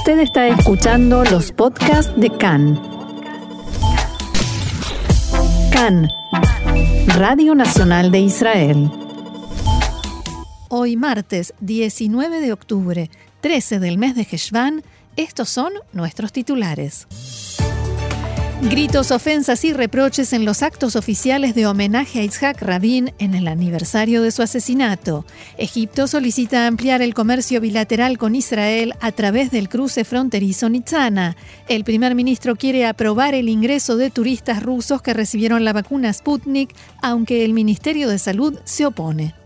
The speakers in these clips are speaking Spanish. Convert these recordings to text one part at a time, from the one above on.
Usted está escuchando los podcasts de CAN. CAN, Radio Nacional de Israel. Hoy martes 19 de octubre, 13 del mes de Heshvan, estos son nuestros titulares. Gritos, ofensas y reproches en los actos oficiales de homenaje a Itzhak Rabin en el aniversario de su asesinato. Egipto solicita ampliar el comercio bilateral con Israel a través del cruce fronterizo Nitzana. El primer ministro quiere aprobar el ingreso de turistas rusos que recibieron la vacuna Sputnik, aunque el Ministerio de Salud se opone.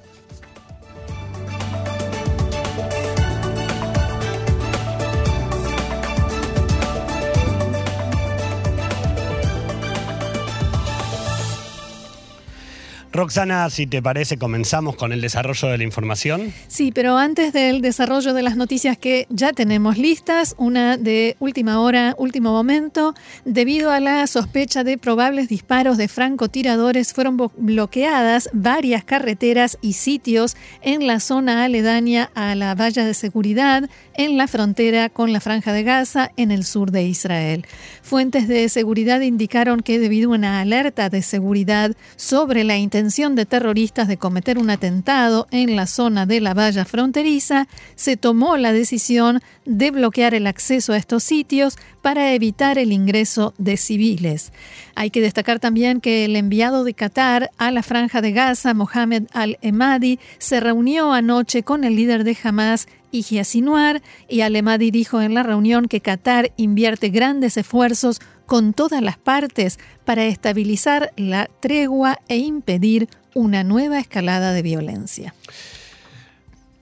Roxana, si te parece, comenzamos con el desarrollo de la información. Sí, pero antes del desarrollo de las noticias que ya tenemos listas, una de última hora, último momento, debido a la sospecha de probables disparos de francotiradores, fueron bloqueadas varias carreteras y sitios en la zona aledaña a la valla de seguridad en la frontera con la Franja de Gaza en el sur de Israel. Fuentes de seguridad indicaron que debido a una alerta de seguridad sobre la intención de terroristas de cometer un atentado en la zona de la valla fronteriza, se tomó la decisión de bloquear el acceso a estos sitios para evitar el ingreso de civiles. Hay que destacar también que el enviado de Qatar a la franja de Gaza, Mohamed al-Emadi, se reunió anoche con el líder de Hamas Ijia Sinuar y Al-Emadi dijo en la reunión que Qatar invierte grandes esfuerzos con todas las partes para estabilizar la tregua e impedir una nueva escalada de violencia.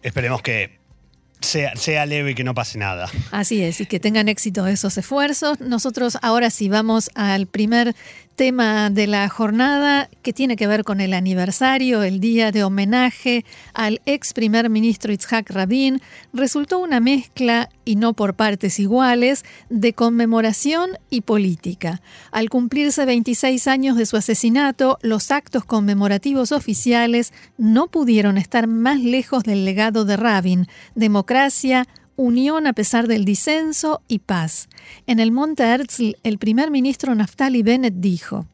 Esperemos que sea, sea, leve y que no pase nada. Así es, y que tengan éxito esos esfuerzos. Nosotros ahora sí vamos al primer tema de la jornada que tiene que ver con el aniversario, el día de homenaje al ex primer ministro Itzhak Rabin, resultó una mezcla, y no por partes iguales, de conmemoración y política. Al cumplirse 26 años de su asesinato, los actos conmemorativos oficiales no pudieron estar más lejos del legado de Rabin, democracia, unión a pesar del disenso y paz. En el Monte Herzl, el primer ministro Naftali Bennett dijo: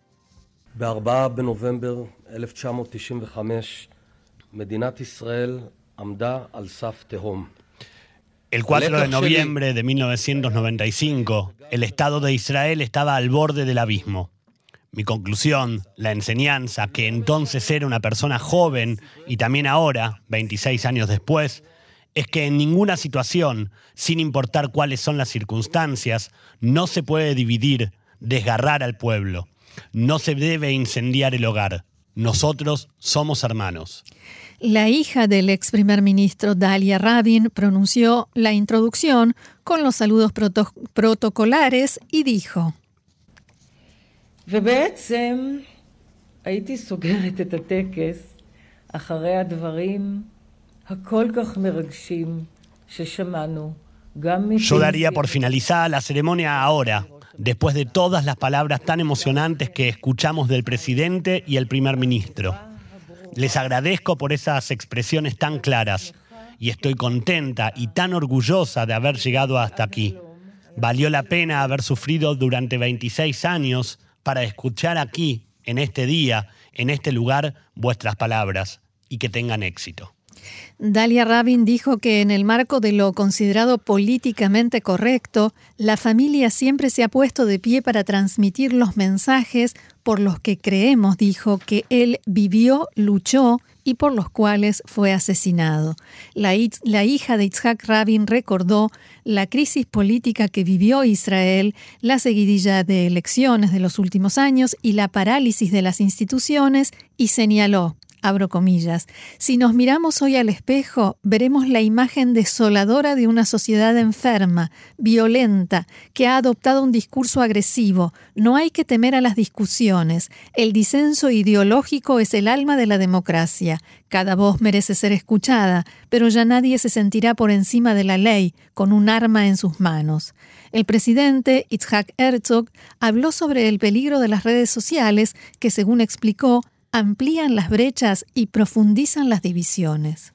el 4 de noviembre de 1995, el Estado de Israel estaba al borde del abismo. Mi conclusión, la enseñanza, que entonces era una persona joven y también ahora, 26 años después, es que en ninguna situación, sin importar cuáles son las circunstancias, no se puede dividir, desgarrar al pueblo. No se debe incendiar el hogar. Nosotros somos hermanos. La hija del ex primer ministro Dalia Rabin pronunció la introducción con los saludos protocolares y dijo: yo daría por finalizada la ceremonia ahora, después de todas las palabras tan emocionantes que escuchamos del presidente y el primer ministro. Les agradezco por esas expresiones tan claras y estoy contenta y tan orgullosa de haber llegado hasta aquí. Valió la pena haber sufrido durante 26 años para escuchar aquí, en este día, en este lugar, vuestras palabras y que tengan éxito. Dalia Rabin dijo que en el marco de lo considerado políticamente correcto, la familia siempre se ha puesto de pie para transmitir los mensajes por los que creemos, dijo, que él vivió, luchó y por los cuales fue asesinado. La, hija de Itzhak Rabin recordó la crisis política que vivió Israel, la seguidilla de elecciones de los últimos años y la parálisis de las instituciones y señaló, abro comillas, si nos miramos hoy al espejo, veremos la imagen desoladora de una sociedad enferma, violenta, que ha adoptado un discurso agresivo. No hay que temer a las discusiones. El disenso ideológico es el alma de la democracia. Cada voz merece ser escuchada, pero ya nadie se sentirá por encima de la ley, con un arma en sus manos. El presidente Itzhak Herzog habló sobre el peligro de las redes sociales que, según explicó, amplían las brechas y profundizan las divisiones.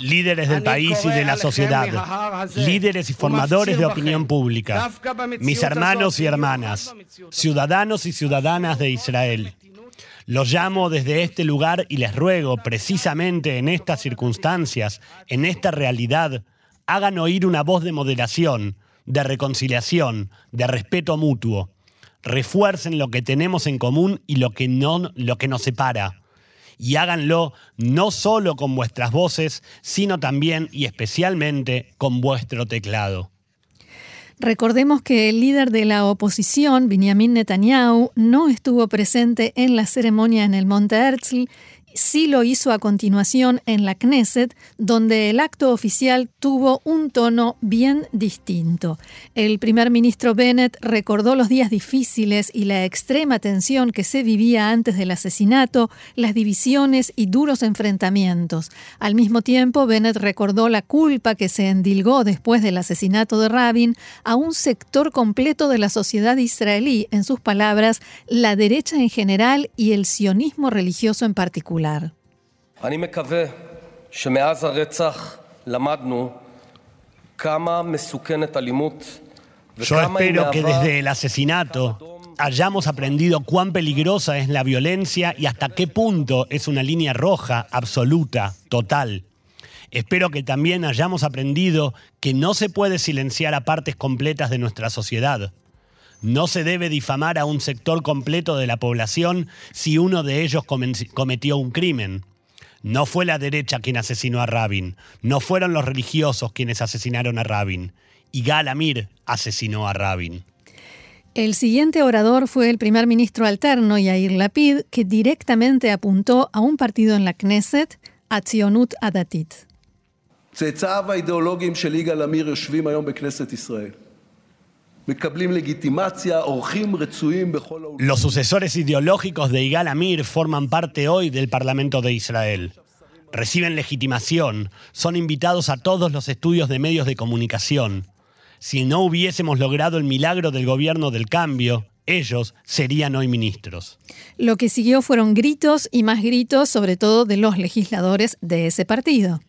líderes del país y de la sociedad, líderes y formadores de opinión pública, mis hermanos y hermanas, ciudadanos y ciudadanas de Israel. Los llamo desde este lugar y les ruego, precisamente en estas circunstancias, en esta realidad, hagan oír una voz de moderación, de reconciliación, de respeto mutuo. Refuercen lo que tenemos en común y lo que, no, lo que nos separa y háganlo no solo con vuestras voces, sino también y especialmente con vuestro teclado. Recordemos que el líder de la oposición, Benjamin Netanyahu, no estuvo presente en la ceremonia en el Monte Herzl sí lo hizo a continuación en la Knesset, donde el acto oficial tuvo un tono bien distinto. El primer ministro Bennett recordó los días difíciles y la extrema tensión que se vivía antes del asesinato, las divisiones y duros enfrentamientos. Al mismo tiempo, Bennett recordó la culpa que se endilgó después del asesinato de Rabin a un sector completo de la sociedad israelí, en sus palabras, la derecha en general y el sionismo religioso en particular. Yo espero que desde el asesinato hayamos aprendido cuán peligrosa es la violencia y hasta qué punto es una línea roja absoluta, total. Espero que también hayamos aprendido que no se puede silenciar a partes completas de nuestra sociedad. No se debe difamar a un sector completo de la población si uno de ellos cometió un crimen. No fue la derecha quien asesinó a Rabin, no fueron los religiosos quienes asesinaron a Rabin. Y Galamir asesinó a Rabin. El siguiente orador fue el primer ministro alterno Yair Lapid, que directamente apuntó a un partido en la Knesset, Atzionut Adatit. Los sucesores ideológicos de Igal Amir forman parte hoy del Parlamento de Israel. Reciben legitimación, son invitados a todos los estudios de medios de comunicación. Si no hubiésemos logrado el milagro del gobierno del cambio, ellos serían hoy ministros. Lo que siguió fueron gritos y más gritos, sobre todo de los legisladores de ese partido.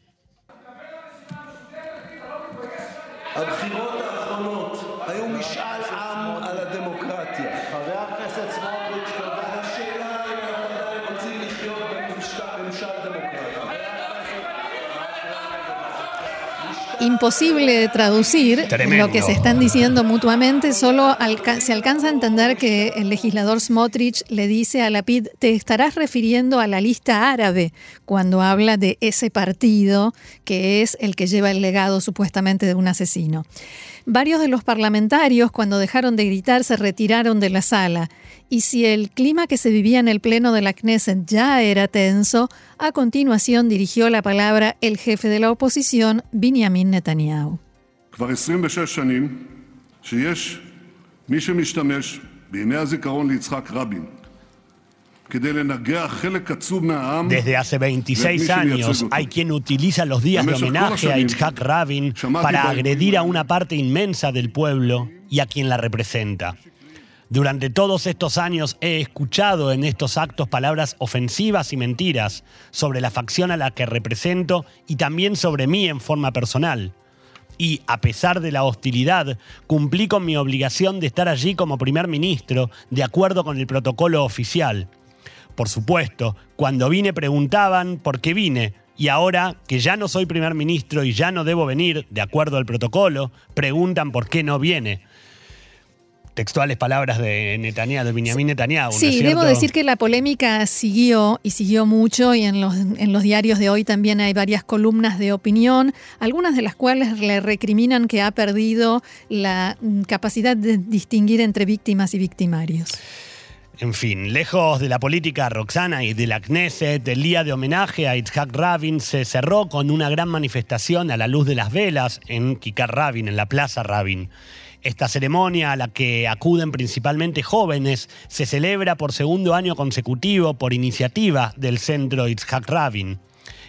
Imposible de traducir lo que se están diciendo mutuamente, solo se alcanza a entender que el legislador Smotrich le dice a Lapid, te estarás refiriendo a la lista árabe cuando habla de ese partido que es el que lleva el legado supuestamente de un asesino. Varios de los parlamentarios, cuando dejaron de gritar, se retiraron de la sala. Y si el clima que se vivía en el pleno de la Knesset ya era tenso, a continuación dirigió la palabra el jefe de la oposición, Benjamin Netanyahu. Desde hace 26 años hay quien utiliza los días de homenaje a Itzhak Rabin para agredir a una parte inmensa del pueblo y a quien la representa. Durante todos estos años he escuchado en estos actos palabras ofensivas y mentiras sobre la facción a la que represento y también sobre mí en forma personal. Y, a pesar de la hostilidad, cumplí con mi obligación de estar allí como primer ministro, de acuerdo con el protocolo oficial. Por supuesto, cuando vine preguntaban por qué vine, y ahora que ya no soy primer ministro y ya no debo venir, de acuerdo al protocolo, preguntan por qué no viene textuales palabras de Netanyahu, de Benjamin Netanyahu. Sí, debo decir que la polémica siguió y siguió mucho y en los, en los diarios de hoy también hay varias columnas de opinión, algunas de las cuales le recriminan que ha perdido la capacidad de distinguir entre víctimas y victimarios. En fin, lejos de la política Roxana y de la Knesset, el día de homenaje a Itzhak Rabin se cerró con una gran manifestación a la luz de las velas en Kikar Rabin, en la Plaza Rabin. Esta ceremonia, a la que acuden principalmente jóvenes, se celebra por segundo año consecutivo por iniciativa del Centro Itzhak Rabin.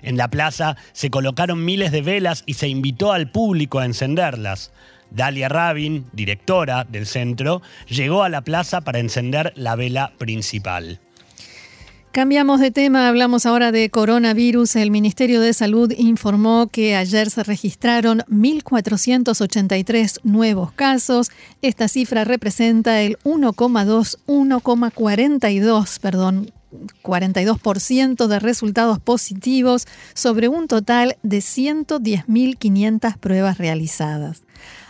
En la plaza se colocaron miles de velas y se invitó al público a encenderlas. Dalia Rabin, directora del centro, llegó a la plaza para encender la vela principal. Cambiamos de tema, hablamos ahora de coronavirus. El Ministerio de Salud informó que ayer se registraron 1.483 nuevos casos. Esta cifra representa el 1,2, 1,42, perdón, 42% de resultados positivos sobre un total de 110.500 pruebas realizadas.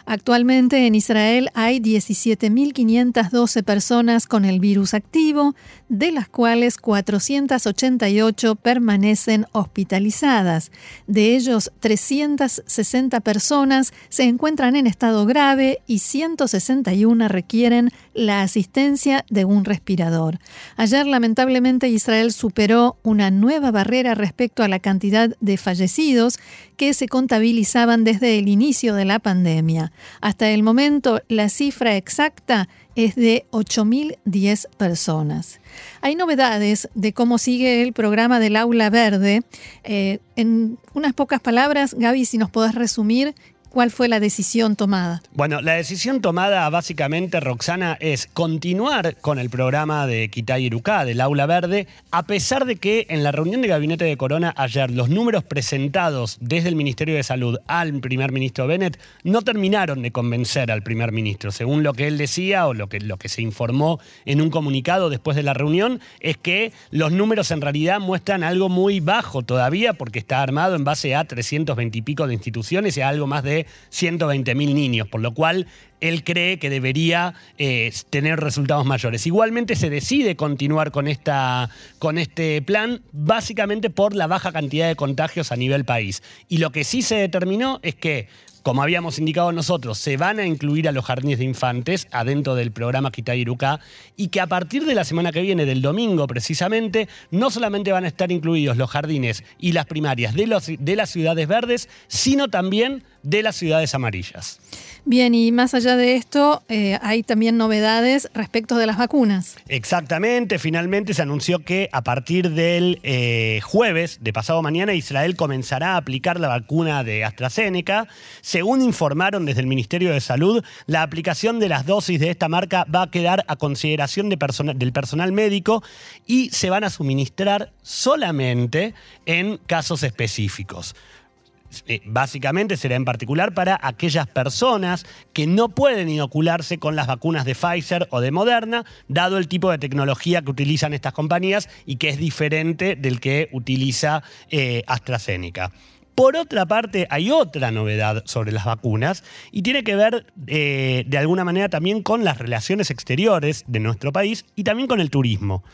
Actualmente en Israel hay 17.512 personas con el virus activo, de las cuales 488 permanecen hospitalizadas. De ellos, 360 personas se encuentran en estado grave y 161 requieren la asistencia de un respirador. Ayer, lamentablemente, Israel superó una nueva barrera respecto a la cantidad de fallecidos que se contabilizaban desde el inicio de la pandemia. Hasta el momento, la cifra exacta es de 8.010 personas. Hay novedades de cómo sigue el programa del Aula Verde. Eh, en unas pocas palabras, Gaby, si nos podés resumir ¿Cuál fue la decisión tomada? Bueno, la decisión tomada básicamente, Roxana, es continuar con el programa de Kitay Iruká, del Aula Verde, a pesar de que en la reunión de gabinete de Corona ayer los números presentados desde el Ministerio de Salud al primer ministro Bennett no terminaron de convencer al primer ministro. Según lo que él decía o lo que, lo que se informó en un comunicado después de la reunión, es que los números en realidad muestran algo muy bajo todavía porque está armado en base a 320 y pico de instituciones y a algo más de 120 mil niños, por lo cual él cree que debería eh, tener resultados mayores. Igualmente se decide continuar con, esta, con este plan básicamente por la baja cantidad de contagios a nivel país. Y lo que sí se determinó es que como habíamos indicado nosotros, se van a incluir a los jardines de infantes adentro del programa Kitairuka y que a partir de la semana que viene, del domingo precisamente, no solamente van a estar incluidos los jardines y las primarias de, los, de las ciudades verdes, sino también de las ciudades amarillas. Bien, y más allá de esto, eh, hay también novedades respecto de las vacunas. Exactamente, finalmente se anunció que a partir del eh, jueves de pasado mañana Israel comenzará a aplicar la vacuna de AstraZeneca. Según informaron desde el Ministerio de Salud, la aplicación de las dosis de esta marca va a quedar a consideración de del personal médico y se van a suministrar solamente en casos específicos. Eh, básicamente será en particular para aquellas personas que no pueden inocularse con las vacunas de Pfizer o de Moderna, dado el tipo de tecnología que utilizan estas compañías y que es diferente del que utiliza eh, AstraZeneca. Por otra parte, hay otra novedad sobre las vacunas y tiene que ver eh, de alguna manera también con las relaciones exteriores de nuestro país y también con el turismo.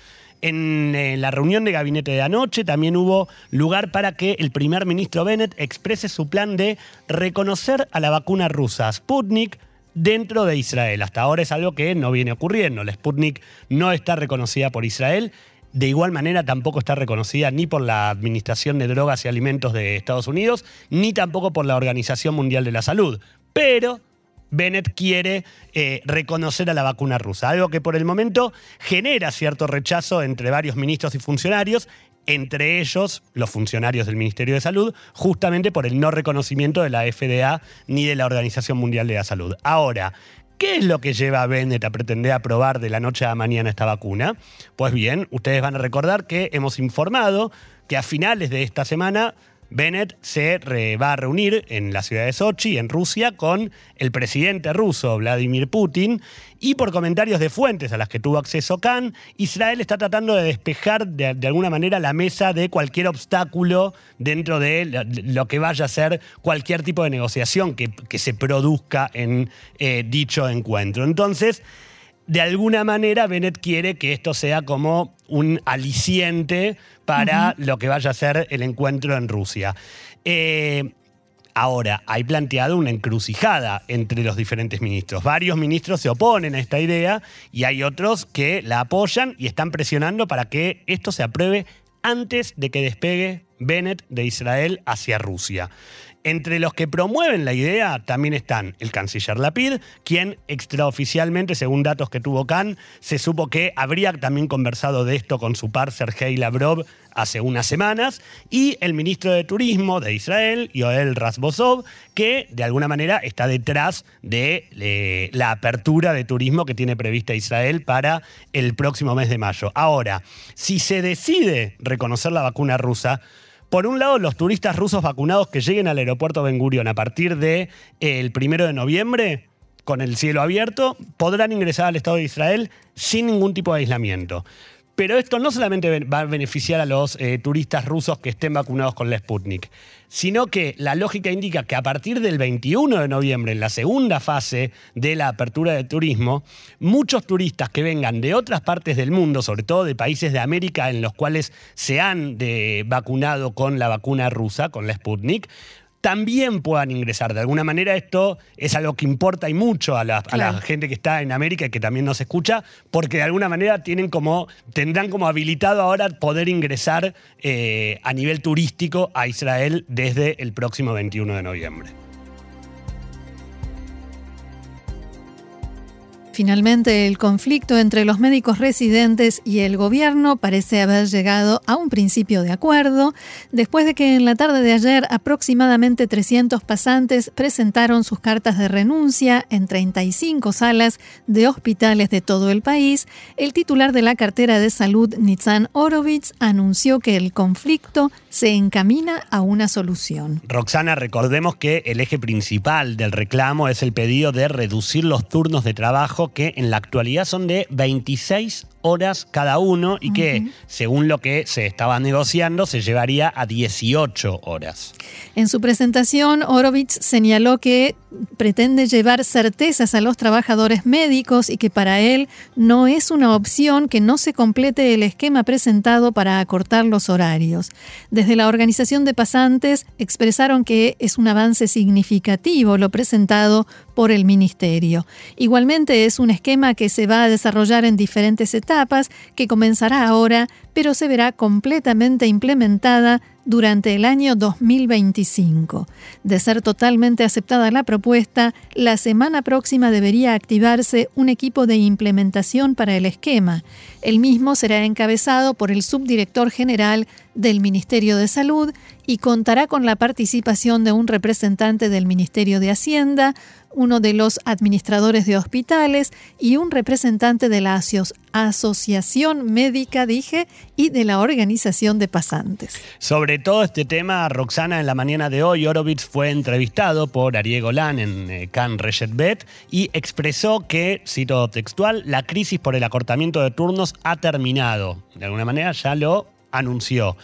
En eh, la reunión de gabinete de anoche también hubo lugar para que el primer ministro Bennett exprese su plan de reconocer a la vacuna rusa Sputnik dentro de Israel. Hasta ahora es algo que no viene ocurriendo. La Sputnik no está reconocida por Israel. De igual manera tampoco está reconocida ni por la Administración de Drogas y Alimentos de Estados Unidos, ni tampoco por la Organización Mundial de la Salud. Pero Bennett quiere eh, reconocer a la vacuna rusa, algo que por el momento genera cierto rechazo entre varios ministros y funcionarios, entre ellos los funcionarios del Ministerio de Salud, justamente por el no reconocimiento de la FDA ni de la Organización Mundial de la Salud. Ahora, ¿Qué es lo que lleva a Bennett a pretender aprobar de la noche a la mañana esta vacuna? Pues bien, ustedes van a recordar que hemos informado que a finales de esta semana Bennett se va a reunir en la ciudad de Sochi, en Rusia, con el presidente ruso Vladimir Putin. Y por comentarios de fuentes a las que tuvo acceso Khan, Israel está tratando de despejar de, alguna manera la mesa de cualquier obstáculo dentro de lo que vaya a ser cualquier tipo de negociación que, se produzca en eh, dicho encuentro. Entonces, de alguna manera Bennett quiere que esto sea como un aliciente para lo que vaya a ser el encuentro en Rusia. Eh, ahora, hay planteado una encrucijada entre los diferentes ministros. Varios ministros se oponen a esta idea y hay otros que la apoyan y están presionando para que esto se apruebe antes de que despegue Bennett de Israel hacia Rusia. Entre los que promueven la idea también están el canciller Lapid, quien extraoficialmente, según datos que tuvo Khan, se supo que habría también conversado de esto con su par Sergei Lavrov hace unas semanas, y el ministro de Turismo de Israel, Yoel Rasbosov, que de alguna manera está detrás de eh, la apertura de turismo que tiene prevista Israel para el próximo mes de mayo. Ahora, si se decide reconocer la vacuna rusa, por un lado, los turistas rusos vacunados que lleguen al aeropuerto Ben Gurion a partir del de, primero de noviembre, con el cielo abierto, podrán ingresar al Estado de Israel sin ningún tipo de aislamiento. Pero esto no solamente va a beneficiar a los eh, turistas rusos que estén vacunados con la Sputnik, sino que la lógica indica que a partir del 21 de noviembre, en la segunda fase de la apertura del turismo, muchos turistas que vengan de otras partes del mundo, sobre todo de países de América en los cuales se han vacunado con la vacuna rusa, con la Sputnik, también puedan ingresar. De alguna manera esto es algo que importa y mucho a la, gente que está en América y que también nos escucha, porque de alguna manera tienen como, tendrán como habilitado ahora poder ingresar eh, a nivel turístico a Israel desde el próximo 21 de noviembre. Finalmente, el conflicto entre los médicos residentes y el gobierno parece haber llegado a un principio de acuerdo, después de que en la tarde de ayer aproximadamente 300 pasantes presentaron sus cartas de renuncia en 35 salas de hospitales de todo el país. El titular de la cartera de salud, Nitzan Orovitz, anunció que el conflicto se encamina a una solución. Roxana, recordemos que el eje principal del reclamo es el pedido de reducir los turnos de trabajo que en la actualidad son de 26 horas cada uno y que, según lo que se estaba negociando, se llevaría a 18 horas. En su presentación, Orovitz señaló que pretende llevar certezas a los trabajadores médicos y que para él no es una opción que no se complete el esquema presentado para acortar los horarios. Desde la organización de pasantes expresaron que es un avance significativo lo presentado por el Ministerio. Igualmente es un esquema que se va a desarrollar en diferentes etapas, que comenzará ahora, pero se verá completamente implementada durante el año 2025. De ser totalmente aceptada la propuesta, la semana próxima debería activarse un equipo de implementación para el esquema. El mismo será encabezado por el subdirector general del Ministerio de Salud y contará con la participación de un representante del Ministerio de Hacienda, uno de los administradores de hospitales y un representante de la Asociación Médica, dije, y de la Organización de Pasantes. Sobre todo este tema, Roxana, en la mañana de hoy, Orovitz fue entrevistado por Ariel Golan en eh, Can Bet y expresó que, cito textual, la crisis por el acortamiento de turnos ha terminado. De alguna manera ya lo anunció.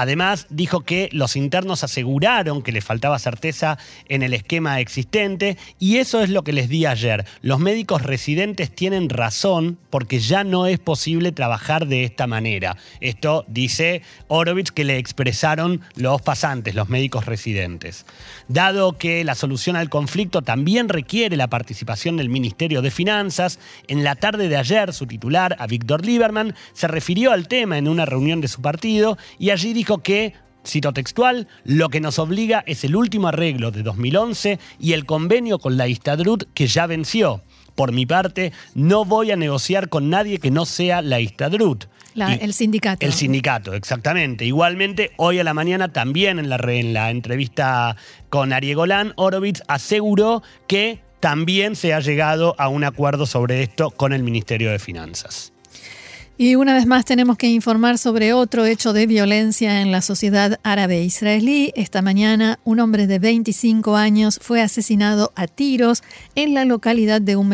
Además, dijo que los internos aseguraron que les faltaba certeza en el esquema existente y eso es lo que les di ayer. Los médicos residentes tienen razón porque ya no es posible trabajar de esta manera. Esto dice Orovich que le expresaron los pasantes, los médicos residentes. Dado que la solución al conflicto también requiere la participación del Ministerio de Finanzas, en la tarde de ayer su titular, a Víctor Lieberman, se refirió al tema en una reunión de su partido y allí dijo que Cito textual, lo que nos obliga es el último arreglo de 2011 y el convenio con la Istadrut que ya venció. Por mi parte, no voy a negociar con nadie que no sea la Istadrut. el sindicato. El sindicato, exactamente. Igualmente, hoy a la mañana también en la, en la entrevista con Ariegolán, Orovitz aseguró que también se ha llegado a un acuerdo sobre esto con el Ministerio de Finanzas. Y una vez más tenemos que informar sobre otro hecho de violencia en la sociedad árabe israelí. Esta mañana un hombre de 25 años fue asesinado a tiros en la localidad de Umm.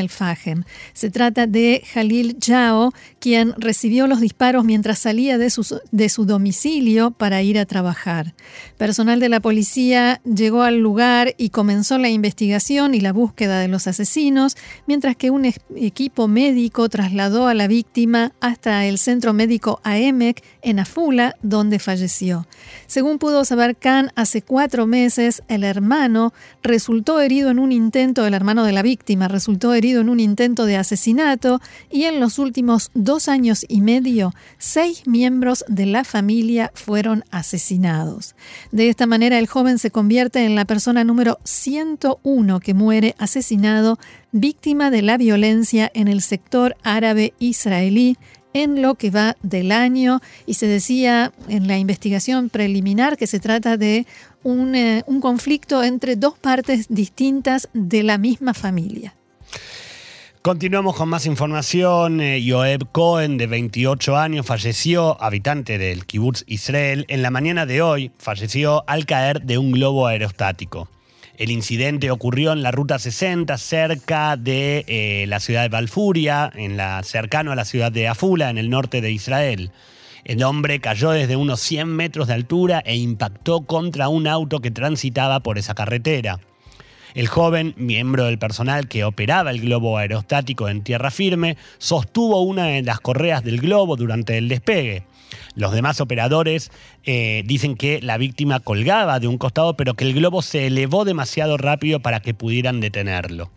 Se trata de Jalil Jao, quien recibió los disparos mientras salía de su, de su domicilio para ir a trabajar. Personal de la policía llegó al lugar y comenzó la investigación y la búsqueda de los asesinos, mientras que un equipo médico trasladó a la víctima hasta el centro médico AEMEC en Afula, donde falleció. Según pudo saber Khan, hace cuatro meses el hermano resultó herido en un intento, el hermano de la víctima resultó herido en un intento de asesinato y en los últimos dos años y medio, seis miembros de la familia fueron asesinados. De esta manera, el joven se convierte en la persona número 101 que muere asesinado víctima de la violencia en el sector árabe israelí en lo que va del año y se decía en la investigación preliminar que se trata de un, eh, conflicto entre dos partes distintas de la misma familia. Continuamos con más información. Eh, Yoeb Cohen, de 28 años, falleció, habitante del kibbutz Israel, en la mañana de hoy, falleció al caer de un globo aerostático. El incidente ocurrió en la Ruta 60, cerca de eh, la ciudad de Balfuria, en la, cercano a la ciudad de Afula, en el norte de Israel. El hombre cayó desde unos 100 metros de altura e impactó contra un auto que transitaba por esa carretera. El joven, miembro del personal que operaba el globo aerostático en tierra firme, sostuvo una de las correas del globo durante el despegue. Los demás operadores eh, dicen que la víctima colgaba de un costado, pero que el globo se elevó demasiado rápido para que pudieran detenerlo.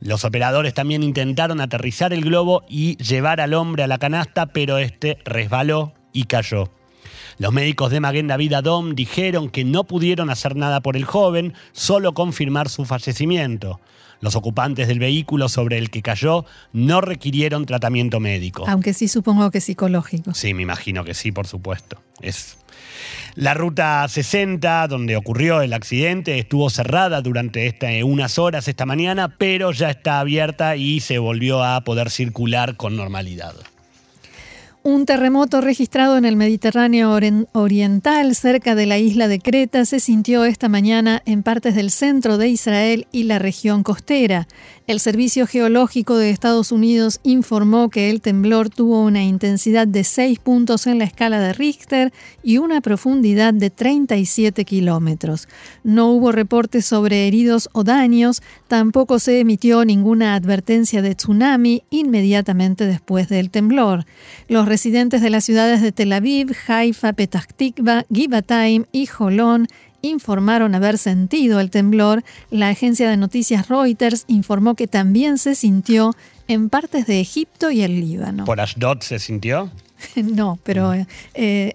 Los operadores también intentaron aterrizar el globo y llevar al hombre a la canasta, pero este resbaló y cayó. Los médicos de Maguen David Adom dijeron que no pudieron hacer nada por el joven, solo confirmar su fallecimiento. Los ocupantes del vehículo sobre el que cayó no requirieron tratamiento médico. Aunque sí supongo que psicológico. Sí, me imagino que sí, por supuesto. Es la ruta 60, donde ocurrió el accidente, estuvo cerrada durante unas horas esta mañana, pero ya está abierta y se volvió a poder circular con normalidad. Un terremoto registrado en el Mediterráneo Oriental, cerca de la isla de Creta, se sintió esta mañana en partes del centro de Israel y la región costera. El Servicio Geológico de Estados Unidos informó que el temblor tuvo una intensidad de 6 puntos en la escala de Richter y una profundidad de 37 kilómetros. No hubo reportes sobre heridos o daños, tampoco se emitió ninguna advertencia de tsunami inmediatamente después del temblor. Los residentes de las ciudades de Tel Aviv, Haifa, Petah Tikva, Givatayim y Jolón informaron haber sentido el temblor, la agencia de noticias Reuters informó que también se sintió en partes de Egipto y el Líbano. ¿Por Ashdod se sintió? no, pero eh,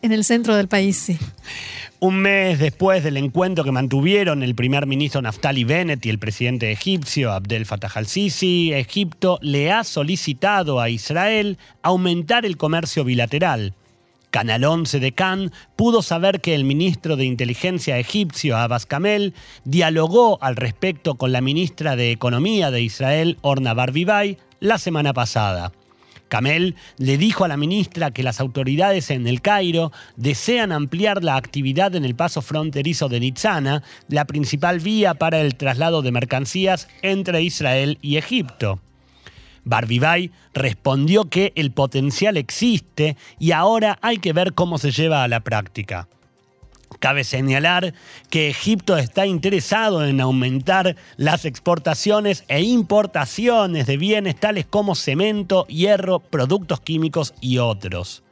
en el centro del país sí. Un mes después del encuentro que mantuvieron el primer ministro Naftali Bennett y el presidente egipcio Abdel Fattah al-Sisi, Egipto le ha solicitado a Israel aumentar el comercio bilateral. Canal 11 de Cannes pudo saber que el ministro de Inteligencia egipcio Abbas Kamel dialogó al respecto con la ministra de Economía de Israel Orna Barbibay la semana pasada. Kamel le dijo a la ministra que las autoridades en el Cairo desean ampliar la actividad en el paso fronterizo de Nitzana, la principal vía para el traslado de mercancías entre Israel y Egipto. Barbibay respondió que el potencial existe y ahora hay que ver cómo se lleva a la práctica. Cabe señalar que Egipto está interesado en aumentar las exportaciones e importaciones de bienes tales como cemento, hierro, productos químicos y otros.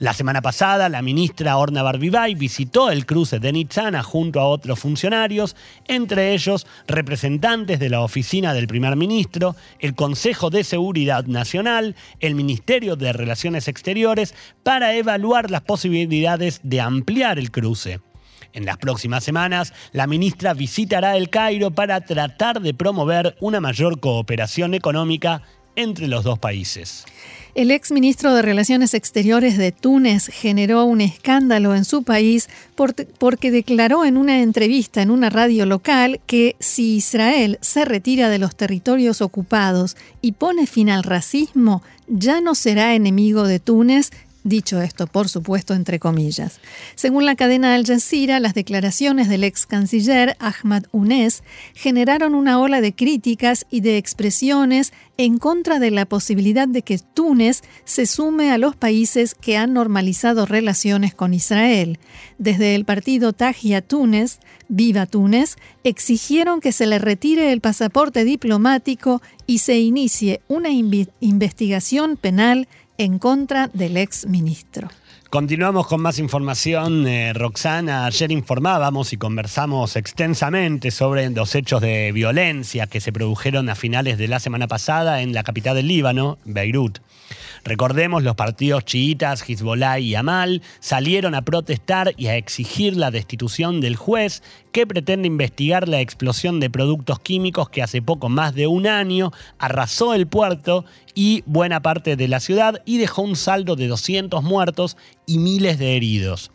La semana pasada, la ministra Orna Barbibay visitó el cruce de Nitzana junto a otros funcionarios, entre ellos representantes de la oficina del primer ministro, el Consejo de Seguridad Nacional, el Ministerio de Relaciones Exteriores, para evaluar las posibilidades de ampliar el cruce. En las próximas semanas, la ministra visitará el Cairo para tratar de promover una mayor cooperación económica entre los dos países. El ex ministro de Relaciones Exteriores de Túnez generó un escándalo en su país porque declaró en una entrevista en una radio local que si Israel se retira de los territorios ocupados y pone fin al racismo, ya no será enemigo de Túnez Dicho esto, por supuesto, entre comillas. Según la cadena Al Jazeera, las declaraciones del ex canciller Ahmad Unes generaron una ola de críticas y de expresiones en contra de la posibilidad de que Túnez se sume a los países que han normalizado relaciones con Israel. Desde el partido Tajia Túnez, Viva Túnez, exigieron que se le retire el pasaporte diplomático y se inicie una investigación penal en contra del ex ministro. Continuamos con más información. Eh, Roxana, ayer informábamos y conversamos extensamente sobre los hechos de violencia que se produjeron a finales de la semana pasada en la capital del Líbano, Beirut. Recordemos, los partidos chiitas, Hezbollah y Amal salieron a protestar y a exigir la destitución del juez que pretende investigar la explosión de productos químicos que hace poco más de un año arrasó el puerto y buena parte de la ciudad y dejó un saldo de 200 muertos y miles de heridos.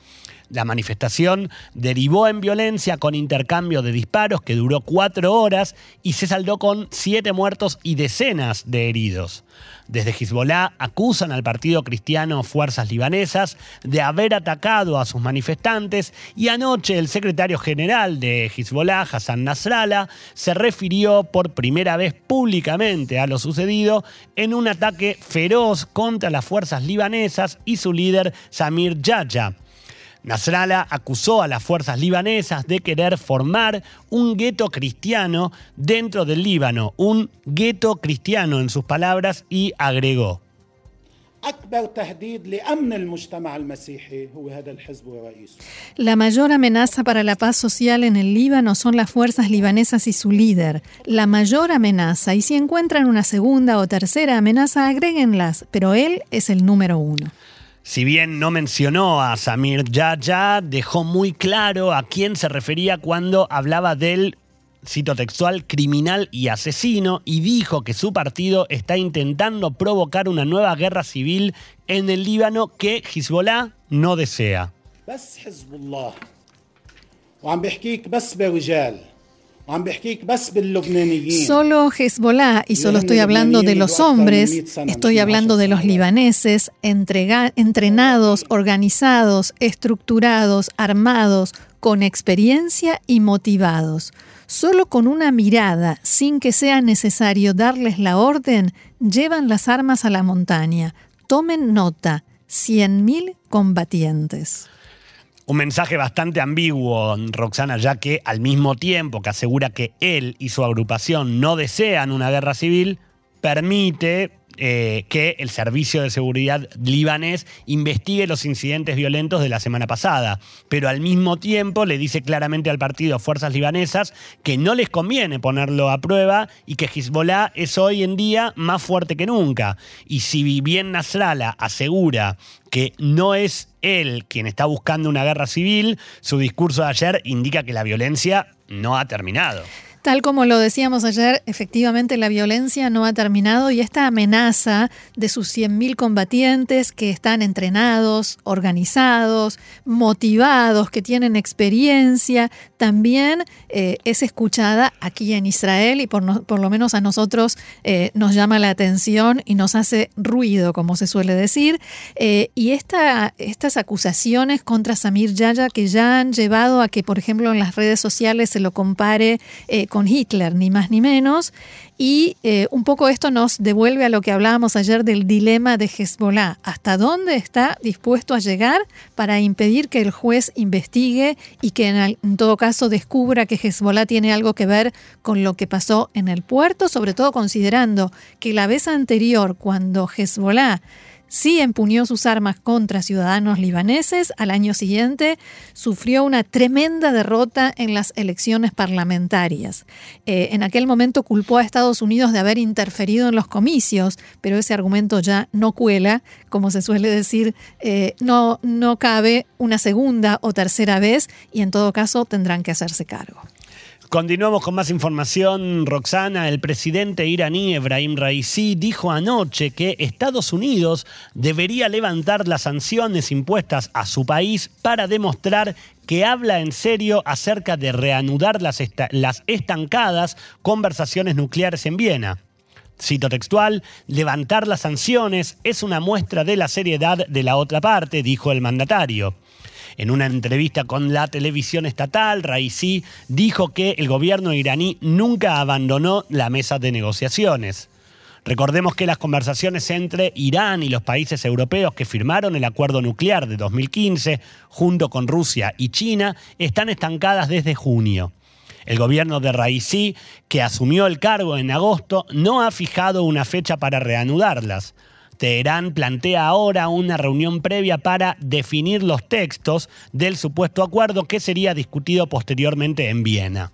La manifestación derivó en violencia con intercambio de disparos que duró cuatro horas y se saldó con siete muertos y decenas de heridos. Desde Hezbollah acusan al partido cristiano Fuerzas Libanesas de haber atacado a sus manifestantes y anoche el secretario general de Hezbollah, Hassan Nasrallah, se refirió por primera vez públicamente a lo sucedido en un ataque feroz contra las fuerzas libanesas y su líder Samir Yaya Nasrallah acusó a las fuerzas libanesas de querer formar un gueto cristiano dentro del Líbano, un gueto cristiano en sus palabras, y agregó. La mayor amenaza para la paz social en el Líbano son las fuerzas libanesas y su líder. La mayor amenaza, y si encuentran una segunda o tercera amenaza, agréguenlas, pero él es el número uno. Si bien no mencionó a Samir Yaya, dejó muy claro a quién se refería cuando hablaba del, cito textual, criminal y asesino, y dijo que su partido está intentando provocar una nueva guerra civil en el Líbano que Hezbollah no desea. Solo Hezbollah, y solo estoy hablando de los hombres, estoy hablando de los libaneses, entrenados, organizados, estructurados, armados, con experiencia y motivados. Solo con una mirada, sin que sea necesario darles la orden, llevan las armas a la montaña. Tomen nota, 100.000 combatientes. Un mensaje bastante ambiguo, Roxana, ya que al mismo tiempo que asegura que él y su agrupación no desean una guerra civil, permite eh, que el Servicio de Seguridad libanés investigue los incidentes violentos de la semana pasada, pero al mismo tiempo le dice claramente al partido Fuerzas Libanesas que no les conviene ponerlo a prueba y que Hezbollah es hoy en día más fuerte que nunca. Y si bien Nasrallah asegura que no es él quien está buscando una guerra civil, su discurso de ayer indica que la violencia no ha terminado. Tal como lo decíamos ayer, efectivamente la violencia no ha terminado y esta amenaza de sus 100.000 combatientes que están entrenados, organizados, motivados, que tienen experiencia, también eh, es escuchada aquí en Israel y por, lo menos a nosotros eh, nos llama la atención y nos hace ruido, como se suele decir. Eh, y esta, estas acusaciones contra Samir Yaya que ya han llevado a que, por ejemplo, en las redes sociales se lo compare con Hitler, ni más ni menos. Y eh, un poco esto nos devuelve a lo que hablábamos ayer del dilema de Hezbollah. ¿Hasta dónde está dispuesto a llegar para impedir que el juez investigue y que en, en todo caso descubra que Hezbollah tiene algo que ver con lo que pasó en el puerto? Sobre todo considerando que la vez anterior, cuando Hezbollah sí empuñó sus armas contra ciudadanos libaneses, al año siguiente sufrió una tremenda derrota en las elecciones parlamentarias. Eh, en aquel momento culpó a Estados Unidos de haber interferido en los comicios, pero ese argumento ya no cuela, como se suele decir, eh, no, no cabe una segunda o tercera vez y en todo caso tendrán que hacerse cargo. Continuamos con más información. Roxana, el presidente iraní Ebrahim Raisi dijo anoche que Estados Unidos debería levantar las sanciones impuestas a su país para demostrar que habla en serio acerca de reanudar las, las estancadas conversaciones nucleares en Viena. Cito textual, levantar las sanciones es una muestra de la seriedad de la otra parte, dijo el mandatario. En una entrevista con la televisión estatal, Raisi dijo que el gobierno iraní nunca abandonó la mesa de negociaciones. Recordemos que las conversaciones entre Irán y los países europeos que firmaron el acuerdo nuclear de 2015, junto con Rusia y China, están estancadas desde junio. El gobierno de Raisi, que asumió el cargo en agosto, no ha fijado una fecha para reanudarlas. Teherán plantea ahora una reunión previa para definir los textos del supuesto acuerdo que sería discutido posteriormente en Viena.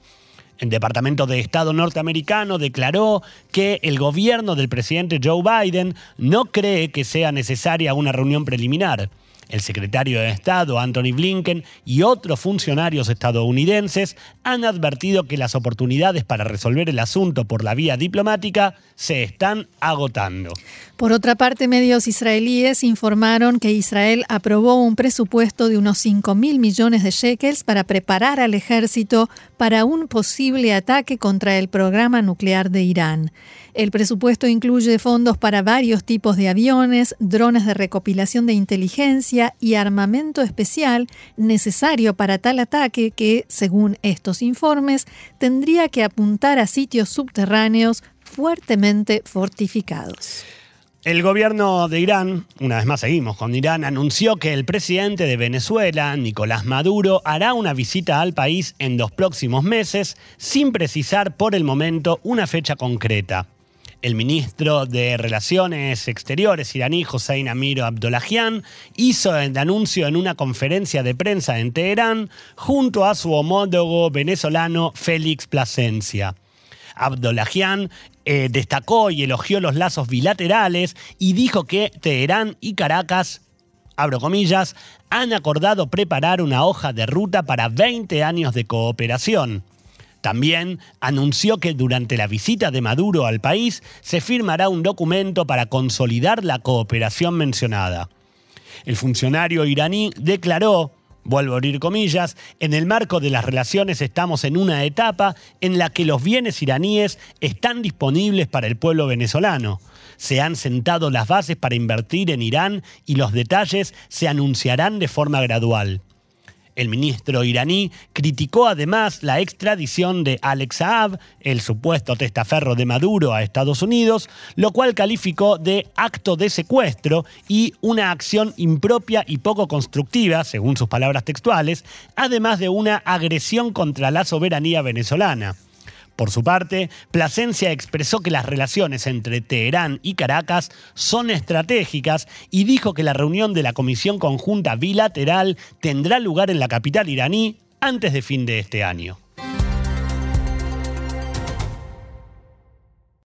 El Departamento de Estado norteamericano declaró que el gobierno del presidente Joe Biden no cree que sea necesaria una reunión preliminar. El secretario de Estado, Anthony Blinken, y otros funcionarios estadounidenses han advertido que las oportunidades para resolver el asunto por la vía diplomática se están agotando. Por otra parte, medios israelíes informaron que Israel aprobó un presupuesto de unos 5 mil millones de shekels para preparar al ejército para un posible ataque contra el programa nuclear de Irán. El presupuesto incluye fondos para varios tipos de aviones, drones de recopilación de inteligencia y armamento especial necesario para tal ataque que, según estos informes, tendría que apuntar a sitios subterráneos fuertemente fortificados. El gobierno de Irán, una vez más seguimos con Irán, anunció que el presidente de Venezuela, Nicolás Maduro, hará una visita al país en los próximos meses, sin precisar por el momento una fecha concreta. El ministro de Relaciones Exteriores iraní, Hossein Amir Abdollahian, hizo el anuncio en una conferencia de prensa en Teherán junto a su homólogo venezolano Félix Plasencia. Abdollahian eh, destacó y elogió los lazos bilaterales y dijo que Teherán y Caracas abro comillas, han acordado preparar una hoja de ruta para 20 años de cooperación. También anunció que durante la visita de Maduro al país se firmará un documento para consolidar la cooperación mencionada. El funcionario iraní declaró, vuelvo a abrir comillas, en el marco de las relaciones estamos en una etapa en la que los bienes iraníes están disponibles para el pueblo venezolano. Se han sentado las bases para invertir en Irán y los detalles se anunciarán de forma gradual. El ministro iraní criticó además la extradición de Alex Saab, el supuesto testaferro de Maduro, a Estados Unidos, lo cual calificó de acto de secuestro y una acción impropia y poco constructiva, según sus palabras textuales, además de una agresión contra la soberanía venezolana. Por su parte, Plasencia expresó que las relaciones entre Teherán y Caracas son estratégicas y dijo que la reunión de la Comisión Conjunta Bilateral tendrá lugar en la capital iraní antes de fin de este año.